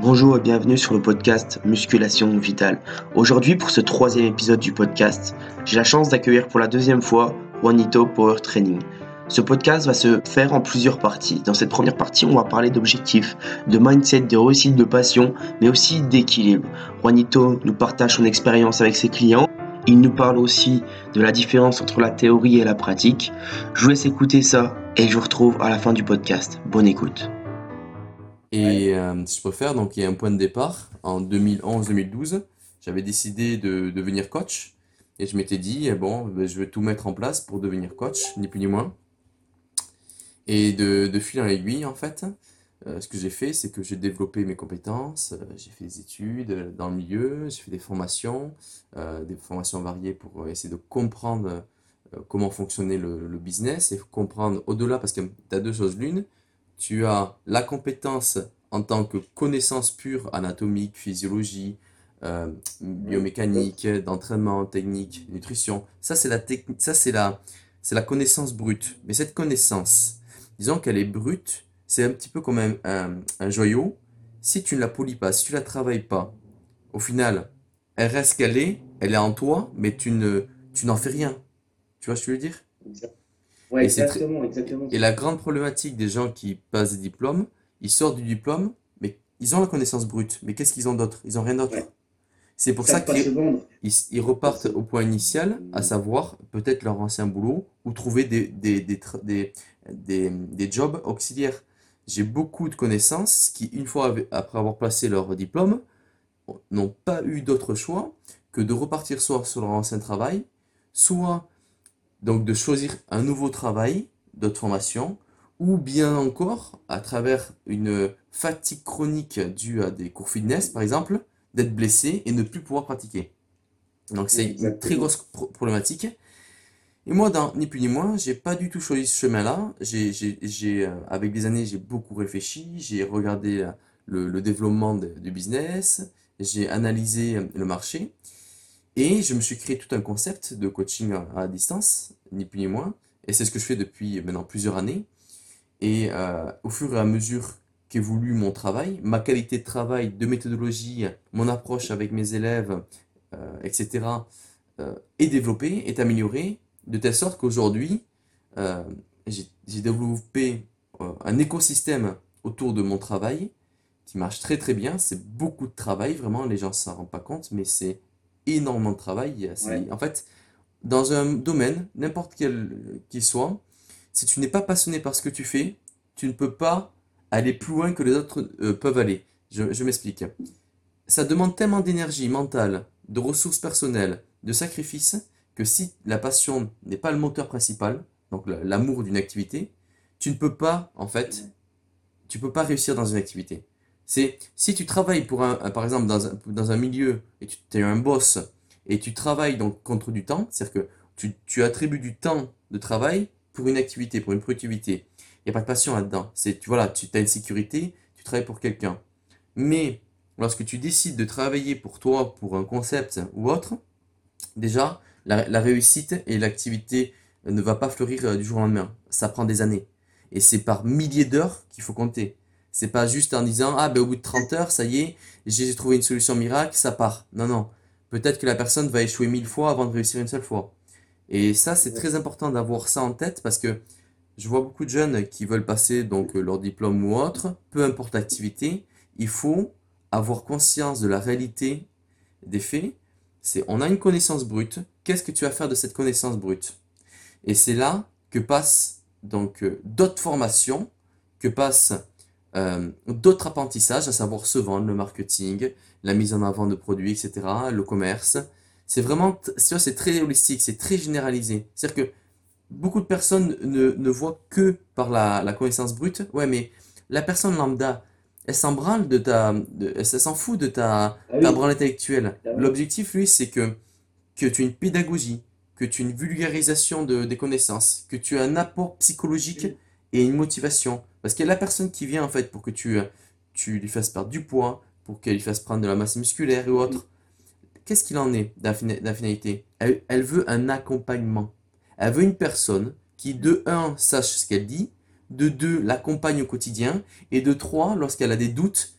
Bonjour et bienvenue sur le podcast Musculation Vitale. Aujourd'hui, pour ce troisième épisode du podcast, j'ai la chance d'accueillir pour la deuxième fois Juanito Power Training. Ce podcast va se faire en plusieurs parties. Dans cette première partie, on va parler d'objectifs, de mindset, de réussite, de passion, mais aussi d'équilibre. Juanito nous partage son expérience avec ses clients. Il nous parle aussi de la différence entre la théorie et la pratique. Je vous laisse écouter ça et je vous retrouve à la fin du podcast. Bonne écoute. Et euh, si je préfère, donc il y a un point de départ en 2011-2012. J'avais décidé de devenir coach et je m'étais dit, eh bon, ben, je vais tout mettre en place pour devenir coach, ni plus ni moins. Et de, de fil en aiguille, en fait, euh, ce que j'ai fait, c'est que j'ai développé mes compétences, euh, j'ai fait des études dans le milieu, j'ai fait des formations, des formations variées pour essayer de comprendre comment fonctionnait le, le business et comprendre au-delà, parce que tu as deux choses l'une tu as la compétence en tant que connaissance pure anatomique, physiologie, euh, biomécanique, d'entraînement, technique, nutrition. Ça, c'est la, ça c'est, la, c'est la connaissance brute. Mais cette connaissance, disons qu'elle est brute, c'est un petit peu comme un, un, joyau. Si tu ne la polis pas, si tu ne la travailles pas, au final, elle reste qu'elle est, elle est en toi, mais tu, ne, tu n'en fais rien. Tu vois ce que je veux dire? Ouais, exactement, exactement. Et la grande problématique des gens qui passent des diplômes, ils sortent du diplôme, mais ils ont la connaissance brute. Mais qu'est-ce qu'ils ont d'autre? Ils ont rien d'autre. C'est pour ça qu'ils ils, repartent au point initial, à savoir peut-être leur ancien boulot ou trouver des, des, des, des, des jobs auxiliaires. J'ai beaucoup de connaissances qui, une fois après avoir passé leur diplôme, n'ont pas eu d'autre choix que de repartir soit sur leur ancien travail, soit donc de choisir un nouveau travail, d'autres formations, ou bien encore, à travers une fatigue chronique due à des cours fitness, par exemple, d'être blessé et ne plus pouvoir pratiquer. Donc c'est une très grosse problématique. Et moi, dans ni plus ni moins, j'ai pas du tout choisi ce chemin-là. J'ai, j'ai, euh, avec les années, j'ai beaucoup réfléchi, j'ai regardé le, le développement du business, j'ai analysé le marché. Et je me suis créé tout un concept de coaching à distance, ni plus ni moins. Et c'est ce que je fais depuis maintenant plusieurs années. Et euh, au fur et à mesure qu'évolue mon travail, ma qualité de travail, de méthodologie, mon approche avec mes élèves, euh, etc., euh, est développée, est améliorée, de telle sorte qu'aujourd'hui, j'ai développé un écosystème autour de mon travail qui marche très très bien. C'est beaucoup de travail, vraiment, les gens ne s'en rendent pas compte, mais c'est énormément de travail. En fait, dans un domaine, n'importe quel qu'il soit, si tu n'es pas passionné par ce que tu fais, tu ne peux pas aller plus loin que les autres euh, peuvent aller. Je, je m'explique. Ça demande tellement d'énergie mentale, de ressources personnelles, de sacrifices, que si la passion n'est pas le moteur principal, donc l'amour d'une activité, tu ne peux pas, en fait, tu peux pas réussir dans une activité. C'est si tu travailles pour un, par exemple dans un, milieu et tu es un boss et tu travailles donc contre du temps, c'est-à-dire que tu, tu, attribues du temps de travail pour une activité, pour une productivité. Il n'y a pas de passion là-dedans. C'est tu voilà, tu as une sécurité, tu travailles pour quelqu'un. Mais lorsque tu décides de travailler pour toi, pour un concept ou autre, déjà la, la réussite et l'activité ne va pas fleurir euh, du jour au lendemain. Ça prend des années. Et c'est par milliers d'heures qu'il faut compter. C'est pas juste en disant ah ben au bout de 30 heures, ça y est, j'ai trouvé une solution miracle, ça part. Non non. Peut-être que la personne va échouer mille fois avant de réussir une seule fois. Et ça c'est très important d'avoir ça en tête parce que je vois beaucoup de jeunes qui veulent passer donc leur diplôme ou autre, peu importe l'activité, il faut avoir conscience de la réalité des faits. C'est on a une connaissance brute, qu'est-ce que tu vas faire de cette connaissance brute? Et c'est là que passent donc euh, d'autres formations, que passent euh, d'autres apprentissages, à savoir se vendre, le marketing, la mise en avant de produits, etc., le commerce. C'est vraiment, c'est très holistique, c'est très généralisé. C'est-à-dire que beaucoup de personnes ne, ne voient que par la, la, connaissance brute. Ouais, mais la personne lambda, elle s'en branle de ta, elle s'en fout de ta, ah ta branle intellectuelle. Ah L'objectif, lui, c'est que, que tu aies une pédagogie, que tu aies une vulgarisation de, des connaissances, que tu aies un apport psychologique et une motivation. Parce a la personne qui vient en fait pour que tu, tu lui fasses perdre du poids, pour qu'elle lui fasse prendre de la masse musculaire ou autre. Qu'est-ce qu'il en est de elle, veut un accompagnement. Elle veut une personne qui, de un, sache ce qu'elle dit, de deux, l'accompagne au quotidien, et de trois, lorsqu'elle a des doutes,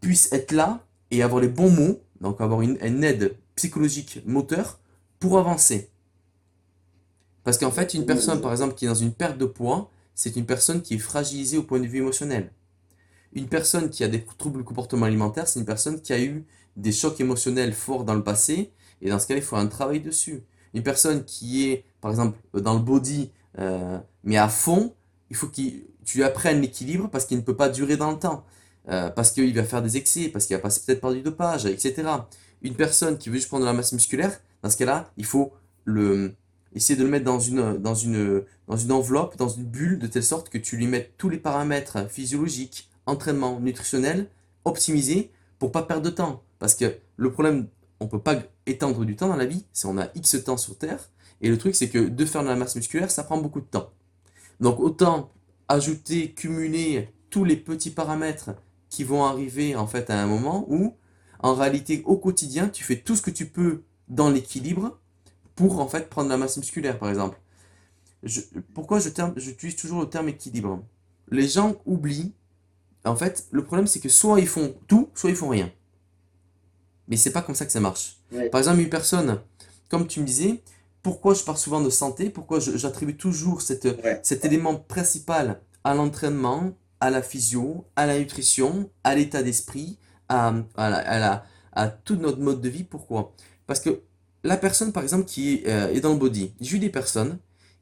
puisse être là et avoir les bons mots, donc avoir une, aide psychologique moteur pour avancer. Parce qu'en fait, une personne, par exemple, qui est dans une perte de poids, c'est une personne qui est fragilisée au point de vue émotionnel. Une personne qui a des troubles comportement alimentaires, c'est une personne qui a eu des chocs émotionnels forts dans le passé, et dans ce cas-là, il faut un travail dessus. Une personne qui est, par exemple, dans le body, euh, mais à fond, il faut que tu lui apprennes l'équilibre parce qu'il ne peut pas durer dans le temps. Euh, parce qu'il va faire des excès, parce qu'il va passer peut-être par du dopage, etc. Une personne qui veut juste prendre de la masse musculaire, dans ce cas-là, il faut le, essayer de le mettre dans une, enveloppe, dans une bulle, de telle sorte que tu lui mettes tous les paramètres physiologiques, entraînement, nutritionnel, optimisés, pour pas perdre de temps. Parce que le problème, on peut pas étendre du temps dans la vie, c'est on a X temps sur Terre, et le truc c'est que de faire de la masse musculaire, ça prend beaucoup de temps. Donc autant ajouter, cumuler tous les petits paramètres qui vont arriver en fait à un moment où, en réalité, au quotidien, tu fais tout ce que tu peux dans l'équilibre pour en fait prendre la masse musculaire, par exemple. pourquoi je j'utilise toujours le terme équilibre? Les gens oublient. En fait, le problème c'est que soit ils font tout, soit ils font rien. Mais c'est pas comme ça que ça marche. Par exemple, une personne, comme tu me disais, pourquoi je parle souvent de santé? Pourquoi j'attribue toujours cette, cet élément principal à l'entraînement, à la physio, à la nutrition, à l'état d'esprit, à, à, à, tout notre mode de vie? Pourquoi? Parce que la personne, par exemple, qui est, euh, est dans le body, j'ai eu des personnes,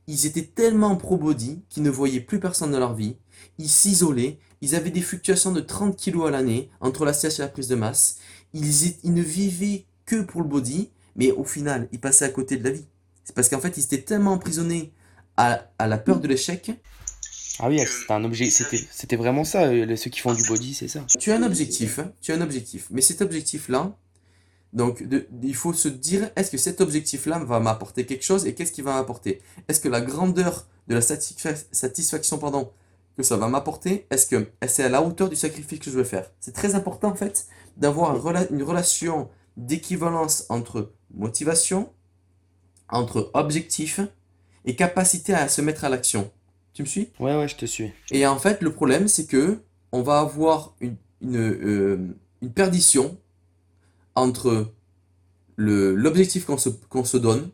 ils étaient tellement pro-body qu'ils ne voyaient plus personne dans leur vie, ils s'isolaient, ils avaient des fluctuations de 30 kg à l'année entre la sèche et la prise de masse, ils, ils ne vivaient que pour le body, mais au final, ils passaient à côté de la vie. C'est parce qu'en fait, ils étaient tellement emprisonnés à, à la peur de l'échec. Ah oui, c'était un objet, c'était, vraiment ça, euh, ceux qui font du body, c'est ça. Tu as un objectif, hein, tu as un objectif, mais cet objectif-là, donc il faut se dire, est-ce que cet objectif-là va m'apporter quelque chose et qu'est-ce qu'il va m'apporter? Est-ce que la grandeur de la satisfaction pardon, que ça va m'apporter, est-ce que c'est à la hauteur du sacrifice que je veux faire? C'est très important en fait d'avoir une relation d'équivalence entre motivation, entre objectif et capacité à se mettre à l'action. Tu me suis? Ouais, ouais, je te suis. Et en fait, le problème, c'est que on va avoir une, une, euh, une perdition entre l'objectif qu'on se, donne,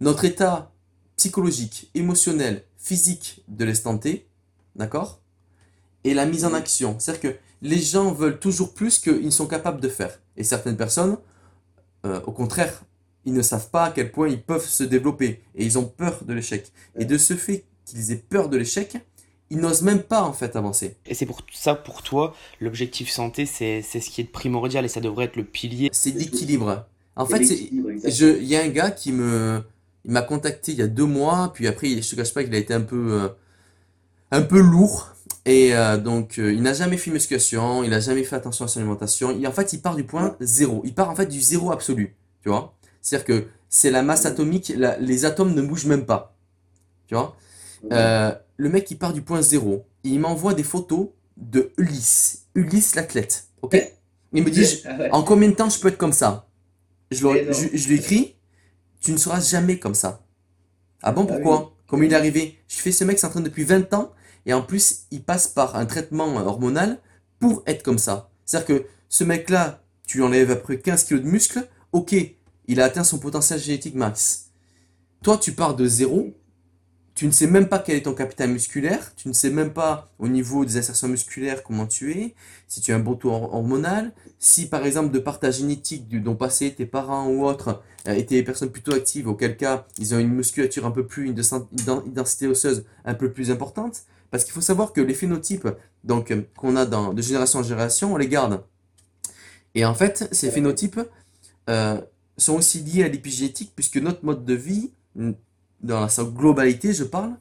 notre état psychologique, émotionnel, physique de l'instant T, d'accord? Et la mise en action. C'est-à-dire que les gens veulent toujours plus qu'ils sont capables de faire. Et certaines personnes, euh, au contraire, ils ne savent pas à quel point ils peuvent se développer. Et ils ont peur de l'échec. Et de ce fait qu'ils aient peur de l'échec, ils n'osent même pas en fait avancer. Et c'est pour ça, pour toi, l'objectif santé, c'est ce qui est primordial et ça devrait être le pilier. C'est l'équilibre. En fait, il y a un gars qui me, il m'a contacté il y a deux mois, puis après, je te cache pas qu'il a été un peu, euh, un peu lourd. Et euh, donc, euh, il n'a jamais fait musculation, il n'a jamais fait attention à son alimentation. Et en fait, il part du point zéro. Il part en fait du zéro absolu. Tu vois C'est-à-dire que c'est la masse atomique, les atomes ne bougent même pas. Tu vois euh, le mec, il part du point zéro. il m'envoie des photos de Ulysse. Ulysse l'athlète. Ok? Il me dit, en combien de temps je peux être comme ça? Je, lui écris, tu ne seras jamais comme ça. Ah bon, ah pourquoi? Comment il est arrivé? Je fais ce mec s'entraîne depuis 20 ans et en plus, il passe par un traitement hormonal pour être comme ça. C'est-à-dire que ce mec-là, tu lui enlèves après 15 kg de muscle, ok, il a atteint son potentiel génétique max. Toi, tu pars de zéro, tu ne sais même pas quel est ton capital musculaire, tu ne sais même pas au niveau des insertions musculaires comment tu es, si tu as un bon taux hormonal, si par exemple de par ta génétique du don passé, tes parents ou autres euh, étaient des personnes plutôt actives, auquel cas ils ont une musculature un peu plus, une densité osseuse un peu plus importante, parce qu'il faut savoir que les phénotypes donc qu'on a dans, de génération en génération, on les garde. Et en fait, ces phénotypes euh, sont aussi liés à l'épigénétique, puisque notre mode de vie dans sa globalité, je parle,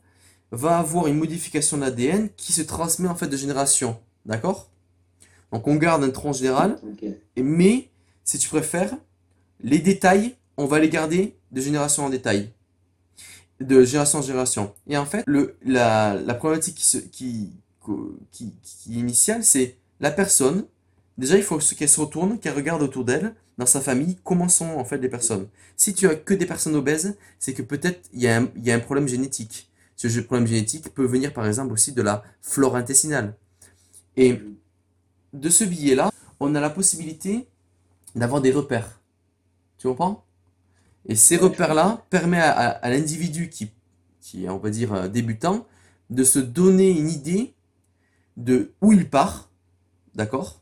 va avoir une modification de l'ADN qui se transmet en fait de génération. D'accord? Donc on garde un tronc général, mais si tu préfères, les détails, on va les garder de génération en détail. De génération en génération. Et en fait, le, la, la problématique qui, se, qui, qui, qui est initiale, c'est la personne, déjà il faut qu'elle se retourne, qu'elle regarde autour d'elle, dans sa famille, comment sont en fait les personnes. Si tu as que des personnes obèses, c'est que peut-être il y, a un, y a un problème génétique. Ce problème génétique peut venir par exemple aussi de la flore intestinale. Et de ce billet-là, on a la possibilité d'avoir des repères. Tu comprends? Et ces repères-là permettent à, l'individu qui, qui est, on va dire, euh, débutant, de se donner une idée de où il part, d'accord?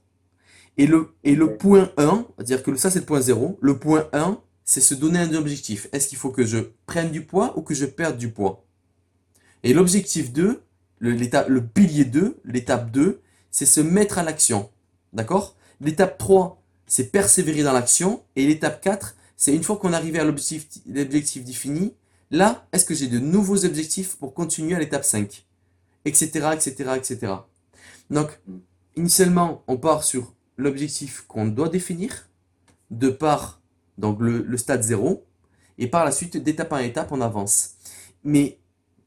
Et le, et le point 1, c'est-à-dire que ça c'est le point 0, le point 1, c'est se donner un objectif. Est-ce qu'il faut que je prenne du poids ou que je perde du poids? Et l'objectif 2, le, le pilier 2, l'étape 2, c'est se mettre à l'action. D'accord? L'étape 3, c'est persévérer dans l'action. Et l'étape 4, c'est une fois qu'on arrive à l'objectif défini, là, est-ce que j'ai de nouveaux objectifs pour continuer à l'étape 5 Etc, etc, etc. Donc, initialement, on part sur l'objectif qu'on doit définir, de par donc le, stade 0, et par la suite, d'étape en étape, on avance. Mais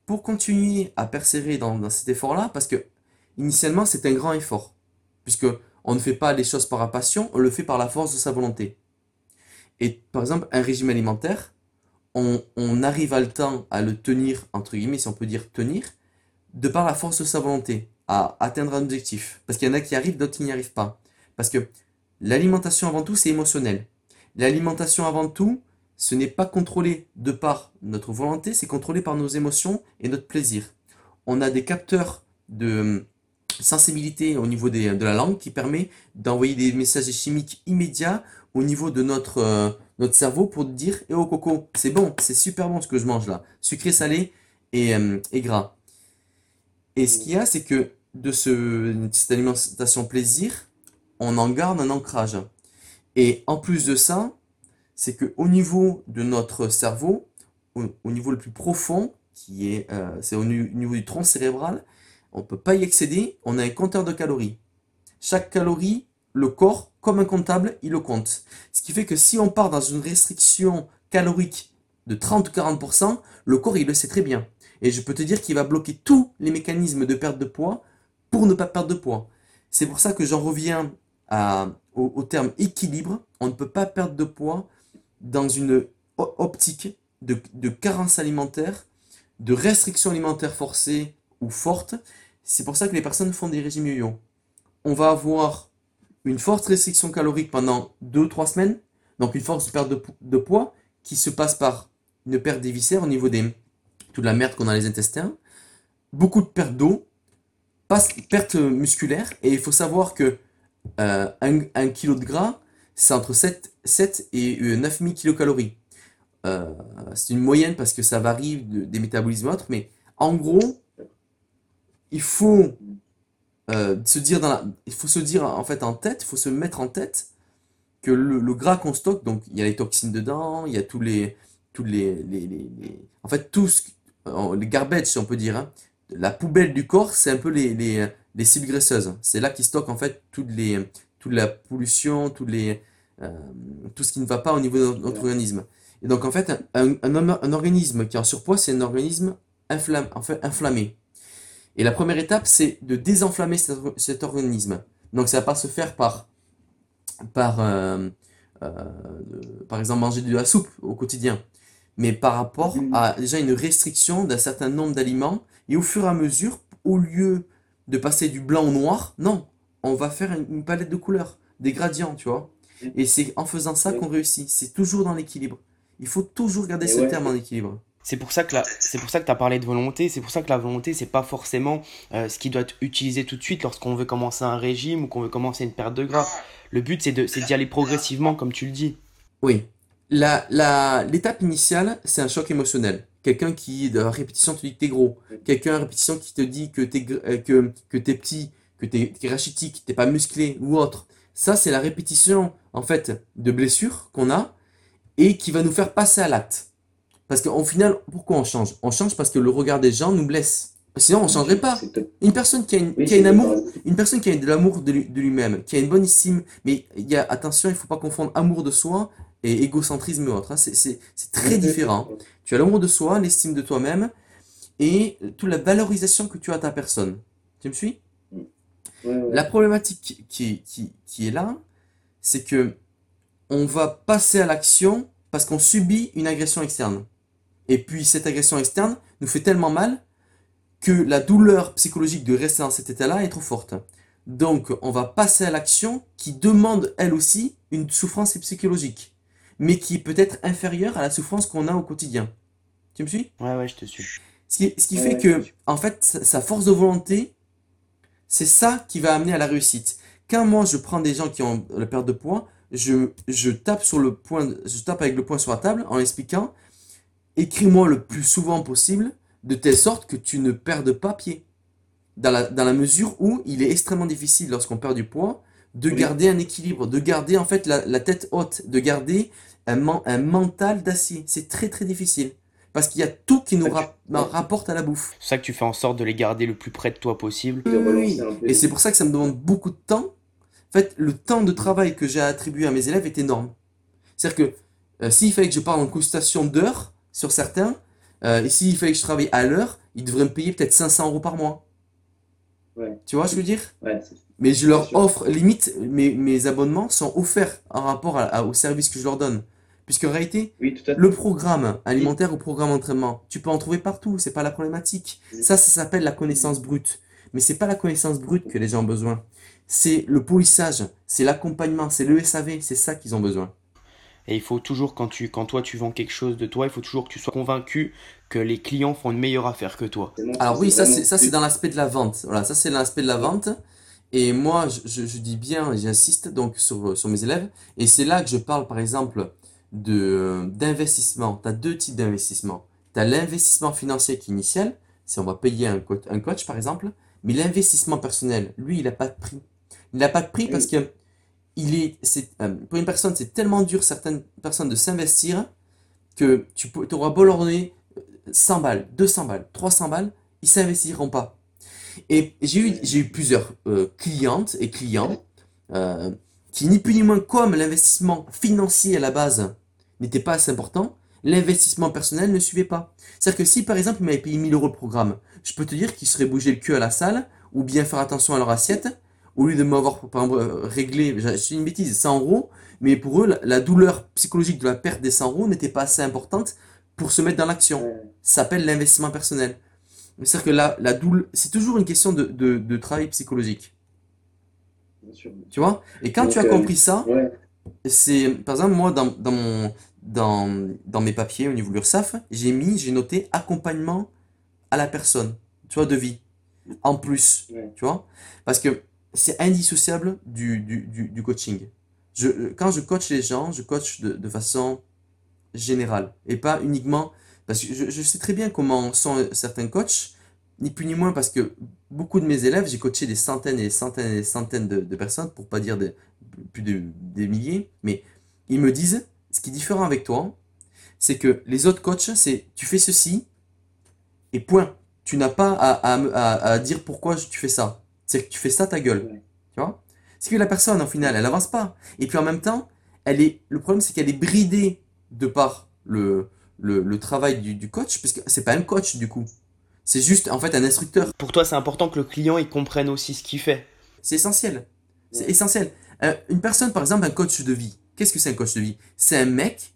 pour continuer à persévérer dans, cet effort-là, parce que initialement, c'est un grand effort, puisque on ne fait pas les choses par la passion, on le fait par la force de sa volonté. Et par exemple, un régime alimentaire, on, on arrive à le temps à le tenir, entre guillemets, si on peut dire tenir, de par la force de sa volonté, à atteindre un objectif. Parce qu'il y en a qui arrivent, d'autres qui n'y arrivent pas. Parce que l'alimentation avant tout, c'est émotionnel. L'alimentation avant tout, ce n'est pas contrôlé de par notre volonté, c'est contrôlé par nos émotions et notre plaisir. On a des capteurs de euh, sensibilité au niveau de la langue qui permet d'envoyer des messages chimiques immédiats au niveau de notre, euh, notre cerveau pour dire Eh oh coco, c'est bon, c'est super bon ce que je mange là, sucré, salé et, euh, gras. Et ce qu'il y a, c'est que de ce, cette alimentation plaisir, on en garde un ancrage. Et en plus de ça, c'est que au niveau de notre cerveau, au, niveau le plus profond, qui est, euh, c'est au niveau du tronc cérébral, on ne peut pas y accéder, on a un compteur de calories. Chaque calorie, le corps, comme un comptable, il le compte. Ce qui fait que si on part dans une restriction calorique de 30 ou 40%, le corps, il le sait très bien. Et je peux te dire qu'il va bloquer tous les mécanismes de perte de poids pour ne pas perdre de poids. C'est pour ça que j'en reviens au, terme équilibre, on ne peut pas perdre de poids dans une optique de, carence alimentaire, de restriction alimentaire forcée ou forte. C'est pour ça que les personnes font des régimes yo-yo. On va avoir une forte restriction calorique pendant 2-3 semaines, donc une force de perte de, poids qui se passe par une perte des viscères au niveau de toute la merde qu'on a dans les intestins, beaucoup de perte d'eau, perte musculaire, et il faut savoir que euh, un, kilo de gras, c'est entre 7, 7 et 9000 kilocalories. Euh, c'est une moyenne parce que ça varie des métabolismes autres, mais en gros, il faut euh, se dire il faut se dire en fait en tête, il faut se mettre en tête que le, gras qu'on stocke, donc il y a les toxines dedans, il y a tous les, tous les, les, en fait tous les garbage si on peut dire, hein. La poubelle du corps, c'est un peu les, les cibles graisseuses. C'est là qu'ils stockent en fait toutes les, toute la pollution, les, euh, tout ce qui ne va pas au niveau de notre organisme. Et donc en fait, un, un, organisme qui est en surpoids, c'est un organisme inflammé, en fait, inflammé. Et la première étape, c'est de désenflammer cet, organisme. Donc ça va pas se faire par, par, euh, euh, par exemple, manger de la soupe au quotidien, mais par rapport mmh. à déjà une restriction d'un certain nombre d'aliments. Et au fur et à mesure, au lieu de passer du blanc au noir. Non, on va faire une, palette de couleurs, des gradients, tu vois. Et c'est en faisant ça qu'on réussit. C'est toujours dans l'équilibre. Il faut toujours garder ce terme en équilibre. C'est pour ça que c'est pour ça que tu as parlé de volonté, c'est pour ça que la volonté c'est pas forcément euh, ce qui doit être utilisé tout de suite lorsqu'on veut commencer un régime ou qu'on veut commencer une perte de gras. Le but c'est de d'y aller progressivement comme tu le dis. Oui. La la l'étape initiale, c'est un choc émotionnel. Quelqu'un qui, de répétition, te dit que t'es gros. Quelqu'un à répétition qui te dit que t'es, euh, que, que t'es petit, que t'es, es rachitique, t'es pas musclé ou autre. Ça, c'est la répétition, en fait, de blessures qu'on a et qui va nous faire passer à l'acte. Parce qu'au final, pourquoi on change? On change parce que le regard des gens nous blesse. Sinon, on changerait pas. Une personne qui a, une, qui a une amour, une personne qui a de l'amour de, lui-même, qui a une bonne estime, mais il y a, attention, il faut pas confondre amour de soi et égocentrisme et autre. Hein. C'est très différent. Tu as l'amour de soi, l'estime de toi-même et toute la valorisation que tu as à ta personne. Tu me suis? La problématique qui, qui, qui est là, c'est que on va passer à l'action parce qu'on subit une agression externe. Et puis cette agression externe nous fait tellement mal que la douleur psychologique de rester dans cet état-là est trop forte. Donc, on va passer à l'action qui demande, elle aussi, une souffrance psychologique, mais qui est peut-être inférieure à la souffrance qu'on a au quotidien. Tu me suis? Ouais, ouais, je te suis. Ce qui, ce qui fait que, en fait, sa force de volonté, c'est ça qui va amener à la réussite. Quand moi, je prends des gens qui ont la perte de poids, je, je tape sur le point, je tape avec le poing sur la table en expliquant, écris-moi le plus souvent possible, de telle sorte que tu ne perdes pas pied dans la, dans la mesure où il est extrêmement difficile lorsqu'on perd du poids de garder un équilibre, de garder en fait la, la tête haute, de garder un, un mental d'acier. C'est très très difficile. Parce qu'il y a tout qui nous rapporte à la bouffe. C'est ça que tu fais en sorte de les garder le plus près de toi possible. Oui, Et c'est pour ça que ça me demande beaucoup de temps. En fait, le temps de travail que j'ai attribué à mes élèves est énorme. C'est-à-dire que euh, s'il fallait que je parle en consultation d'heures sur certains, euh, et s'il fallait que je travaille à l'heure, ils devraient me payer peut-être 500 euros par mois. Tu vois ce que je veux dire? Mais je leur offre, limite, mes, mes, abonnements sont offerts en rapport au service que je leur donne. Puisqu'en réalité, le programme alimentaire ou programme d'entraînement, tu peux en trouver partout, c'est pas la problématique. Ça, ça s'appelle la connaissance brute. Mais c'est pas la connaissance brute que les gens ont besoin. C'est le polissage, c'est l'accompagnement, c'est le SAV, c'est ça qu'ils ont besoin. Et il faut toujours, quand, tu, quand toi tu vends quelque chose de toi, il faut toujours que tu sois convaincu que les clients font une meilleure affaire que toi. Alors oui, ça c'est, ça c'est dans l'aspect de la vente. Voilà, ça c'est l'aspect de la vente. Et moi, je, je, dis bien, j'insiste donc sur, sur mes élèves. Et c'est là que je parle par exemple de, d'investissement. Tu as deux types d'investissement. Tu as l'investissement financier qui est initial, si on va payer un coach, un coach par exemple. Mais l'investissement personnel, lui, il n'a pas de prix. Il n'a pas de prix parce que il est, c'est, euh, pour une personne, c'est tellement dur, certaines personnes, de s'investir que tu auras beau leur donner 100 balles, 200 balles, 300 balles, ils s'investiront pas. Et j'ai eu, j'ai eu plusieurs euh, clientes et clients euh, qui, ni plus ni moins, comme l'investissement financier à la base n'était pas assez important, l'investissement personnel ne suivait pas. C'est-à-dire que si par exemple ils m'avaient payé 1000 euros le programme, je peux te dire qu'ils seraient bougé le cul à la salle, ou bien faire attention à leur assiette, au lieu de m'avoir par exemple, réglé, c'est une bêtise, 100 euros, mais pour eux, la, douleur psychologique de la perte des 100 euros n'était pas assez importante pour se mettre dans l'action. Ça s'appelle l'investissement personnel. C'est-à-dire que la, la douleur, c'est toujours une question de, de, de travail psychologique. Tu vois? Et quand tu as euh, compris ça, c'est, par exemple, moi, dans, dans, mon, dans, dans mes papiers au niveau de l'URSSAF, j'ai mis, j'ai noté accompagnement à la personne, tu vois, de vie. En plus, tu vois? Parce que c'est indissociable du, du, du, coaching. Je, quand je coach les gens, je coach de, de façon générale et pas uniquement parce que je, je, sais très bien comment sont certains coachs, ni plus ni moins parce que beaucoup de mes élèves, j'ai coaché des centaines et des centaines et des centaines de, de personnes, pour pas dire plus de, des milliers, mais ils me disent, ce qui est différent avec toi, c'est que les autres coachs, c'est tu fais ceci et point. Tu n'as pas à, à, à, à dire pourquoi tu fais ça. C'est que tu fais ça ta gueule. Tu vois? C'est que la personne, au final, elle avance pas. Et puis en même temps, elle est, le problème, c'est qu'elle est bridée de par le, le, le travail du, du coach, parce que c'est pas un coach du coup. C'est juste, en fait, un instructeur. Pour toi, c'est important que le client, il comprenne aussi ce qu'il fait. C'est essentiel. C'est essentiel. Euh, une personne, par exemple, un coach de vie. Qu'est-ce que c'est un coach de vie? C'est un mec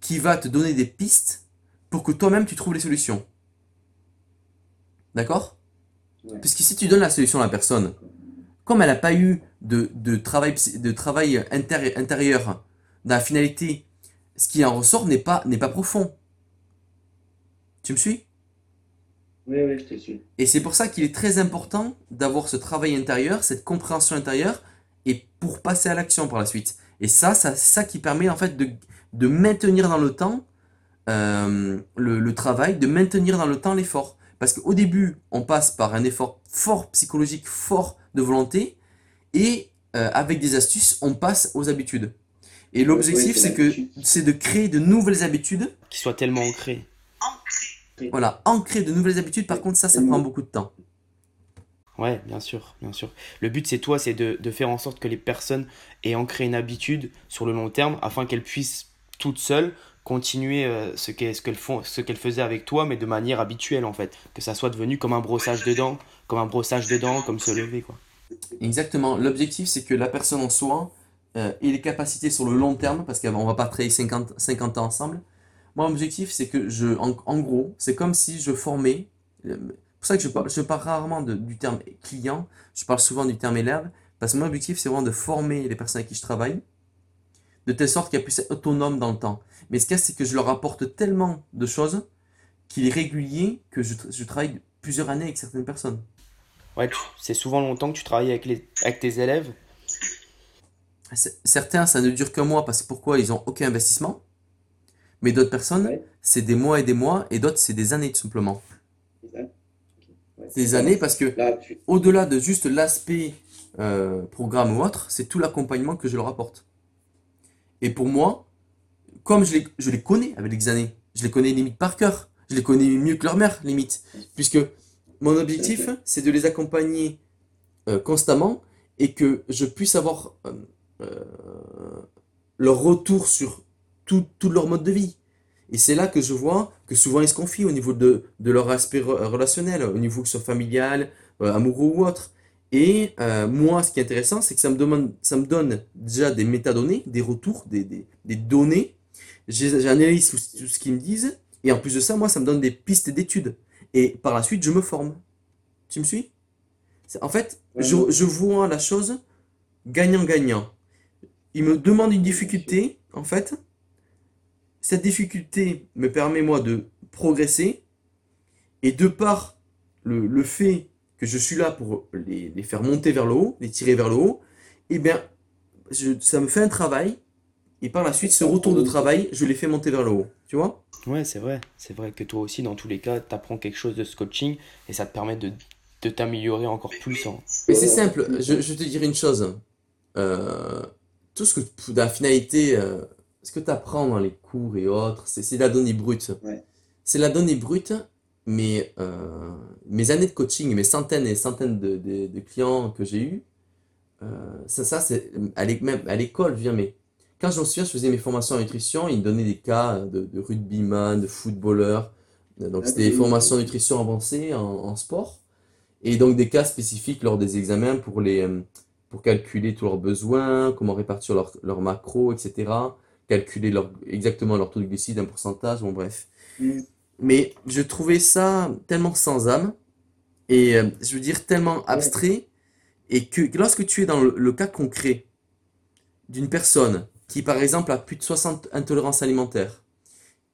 qui va te donner des pistes pour que toi-même tu trouves les solutions. D'accord? Puisque si tu donnes la solution à la personne, comme elle n'a pas eu de, de, travail, de travail intérieur dans la finalité, ce qui en ressort n'est pas, n'est pas profond. Tu me suis? Oui, oui, je te suis. Et c'est pour ça qu'il est très important d'avoir ce travail intérieur, cette compréhension intérieure, et pour passer à l'action par la suite. Et ça, ça c'est ça qui permet en fait de, de maintenir dans le temps euh, le, le travail, de maintenir dans le temps l'effort. Parce qu'au début, on passe par un effort fort psychologique, fort de volonté, et euh, avec des astuces, on passe aux habitudes. Et l'objectif, c'est que c'est de créer de nouvelles habitudes qui soient tellement ancrées. Voilà, ancrer de nouvelles habitudes. Par contre, ça, ça prend beaucoup de temps. Ouais, bien sûr, bien sûr. Le but, c'est toi, c'est de, de, faire en sorte que les personnes aient ancré une habitude sur le long terme afin qu'elles puissent toutes seules continuer euh, ce qu'elles ce qu'elles font ce qu'elles faisaient avec toi mais de manière habituelle en fait que ça soit devenu comme un brossage de dents comme un brossage de dents comme se lever quoi exactement l'objectif c'est que la personne en soi euh, ait les capacités sur le long terme parce qu'on va pas travailler 50 50 ans ensemble moi l'objectif c'est que je en, en gros c'est comme si je formais euh, pour ça que je parle, je parle rarement du terme client, je parle souvent du terme élève, parce que mon objectif, c'est vraiment de former les personnes avec qui je travaille, de telle sorte qu'elles puissent être autonomes dans le temps. Mais ce qu'il y a, c'est que je leur apporte tellement de choses qu'il est régulier que je, je, travaille plusieurs années avec certaines personnes. Ouais, c'est souvent longtemps que tu travailles avec, les, avec tes élèves. Certains, ça ne dure qu'un mois parce que pourquoi Ils n'ont aucun investissement. Mais d'autres personnes, c'est des mois et des mois, et d'autres, c'est des années tout simplement. des années parce que, au-delà de juste l'aspect euh, programme ou autre, c'est tout l'accompagnement que je leur apporte. Et pour moi, comme je les, je les connais avec les années, je les connais limite par cœur, je les connais mieux que leur mère, limite. Puisque mon objectif, c'est de les accompagner euh, constamment et que je puisse avoir euh, leur retour sur tout, leur mode de vie. Et c'est là que je vois que souvent ils se confient au niveau de, leur aspect relationnel, au niveau que ce soit familial, euh, amoureux ou autre. Et euh, moi, ce qui est intéressant, c'est que ça me, demande, ça me donne déjà des métadonnées, des retours, des, des, données. J'analyse tout, ce qu'ils me disent. Et en plus de ça, moi, ça me donne des pistes d'études. Et par la suite, je me forme. Tu me suis? En fait, je, je vois la chose gagnant-gagnant. Il me demande une difficulté, en fait, cette difficulté me permet moi de progresser et de par le, fait que je suis là pour les, faire monter vers le haut, les tirer vers le haut, eh bien, ça me fait un travail et par la suite, ce retour de travail, je les fais monter vers le haut. Tu vois? Ouais, c'est vrai. C'est vrai que toi aussi, dans tous les cas, tu apprends quelque chose de ce coaching et ça te permet de, t'améliorer encore plus. En... Mais c'est simple. Je, je, te dire une chose. Euh, tout ce que la finalité, euh, ce que tu apprends dans les cours et autres, c'est la donnée brute. C'est la donnée brute, mais euh, mes années de coaching, mes centaines et centaines de, de, clients que j'ai eus, euh, ça, ça c'est même à l'école, viens, mais quand je me souviens, je faisais mes formations en nutrition, ils me donnaient des cas de, de rugbyman, de footballeur. Donc, c'était des formations en nutrition avancées en, en, sport. Et donc, des cas spécifiques lors des examens pour, les, pour calculer tous leurs besoins, comment répartir leurs leur macros, etc calculer leur, exactement leur taux de glucides, un pourcentage, bon bref. Mm. Mais je trouvais ça tellement sans âme et euh, je veux dire tellement abstrait et que lorsque tu es dans le, cas concret d'une personne qui par exemple a plus de 60 intolérances alimentaires,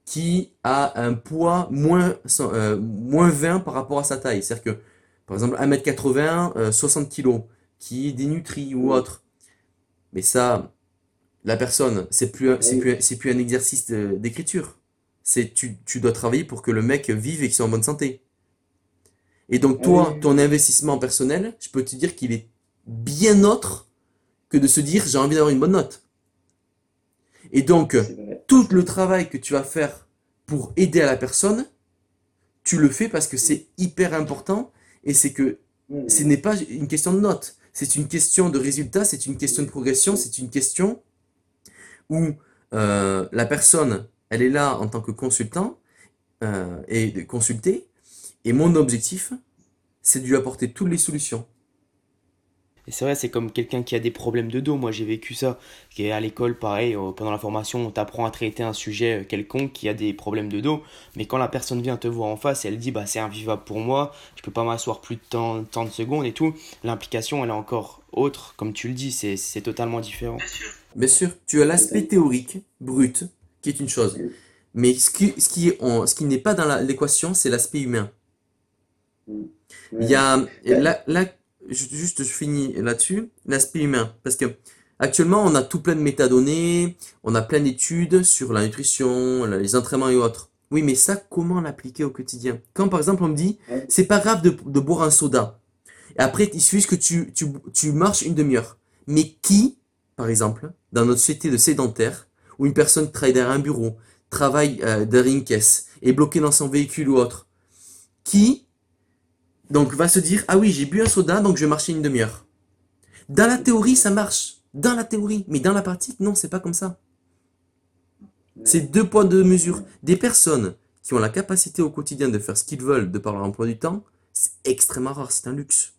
qui a un poids moins, euh, moins 20 par rapport à sa taille, c'est-à-dire que par exemple 1m80, 60 kg, qui est dénutri ou autre, mais ça, la personne, c'est plus, c'est plus, c'est plus un exercice d'écriture. C'est tu, tu dois travailler pour que le mec vive et qu'il soit en bonne santé. Et donc toi, ton investissement personnel, je peux te dire qu'il est bien autre que de se dire j'ai envie d'avoir une bonne note. Et donc, tout le travail que tu vas faire pour aider à la personne, tu le fais parce que c'est hyper important et c'est que ce n'est pas une question de note, c'est une question de résultat, c'est une question de progression, c'est une question où euh, la personne, elle est là en tant que consultant euh, et de consulter, et mon objectif, c'est de lui apporter toutes les solutions. Et c'est vrai, c'est comme quelqu'un qui a des problèmes de dos. Moi, j'ai vécu ça. Qui est à l'école, pareil, pendant la formation, on t'apprend à traiter un sujet quelconque qui a des problèmes de dos. Mais quand la personne vient te voir en face, elle dit, bah, c'est invivable pour moi, je peux pas m'asseoir plus de temps, temps de secondes et tout. L'implication, elle est encore autre. Comme tu le dis, c'est totalement différent. Bien sûr, tu as l'aspect théorique, brut, qui est une chose. Mais ce qui, ce qui, ce qui n'est pas dans l'équation, c'est l'aspect humain. Il y a, là, là, juste je finis là-dessus, l'aspect humain. Parce que actuellement, on a tout plein de métadonnées, on a plein d'études sur la nutrition, les entraînements et autres. Oui, mais ça, comment l'appliquer au quotidien? Quand par exemple on me dit, c'est pas grave de, de, boire un soda. Et après, il suffit que tu, tu, tu marches une demi-heure. Mais qui, par exemple, dans notre société de sédentaire, où une personne travaille derrière un bureau, travaille euh, derrière une caisse, est bloquée dans son véhicule ou autre, qui donc va se dire ah oui j'ai bu un soda donc je vais marcher une demi-heure. Dans la théorie ça marche, dans la théorie, mais dans la pratique non c'est pas comme ça. C'est deux points de mesure. Des personnes qui ont la capacité au quotidien de faire ce qu'ils veulent de par leur emploi du temps, c'est extrêmement rare, c'est un luxe.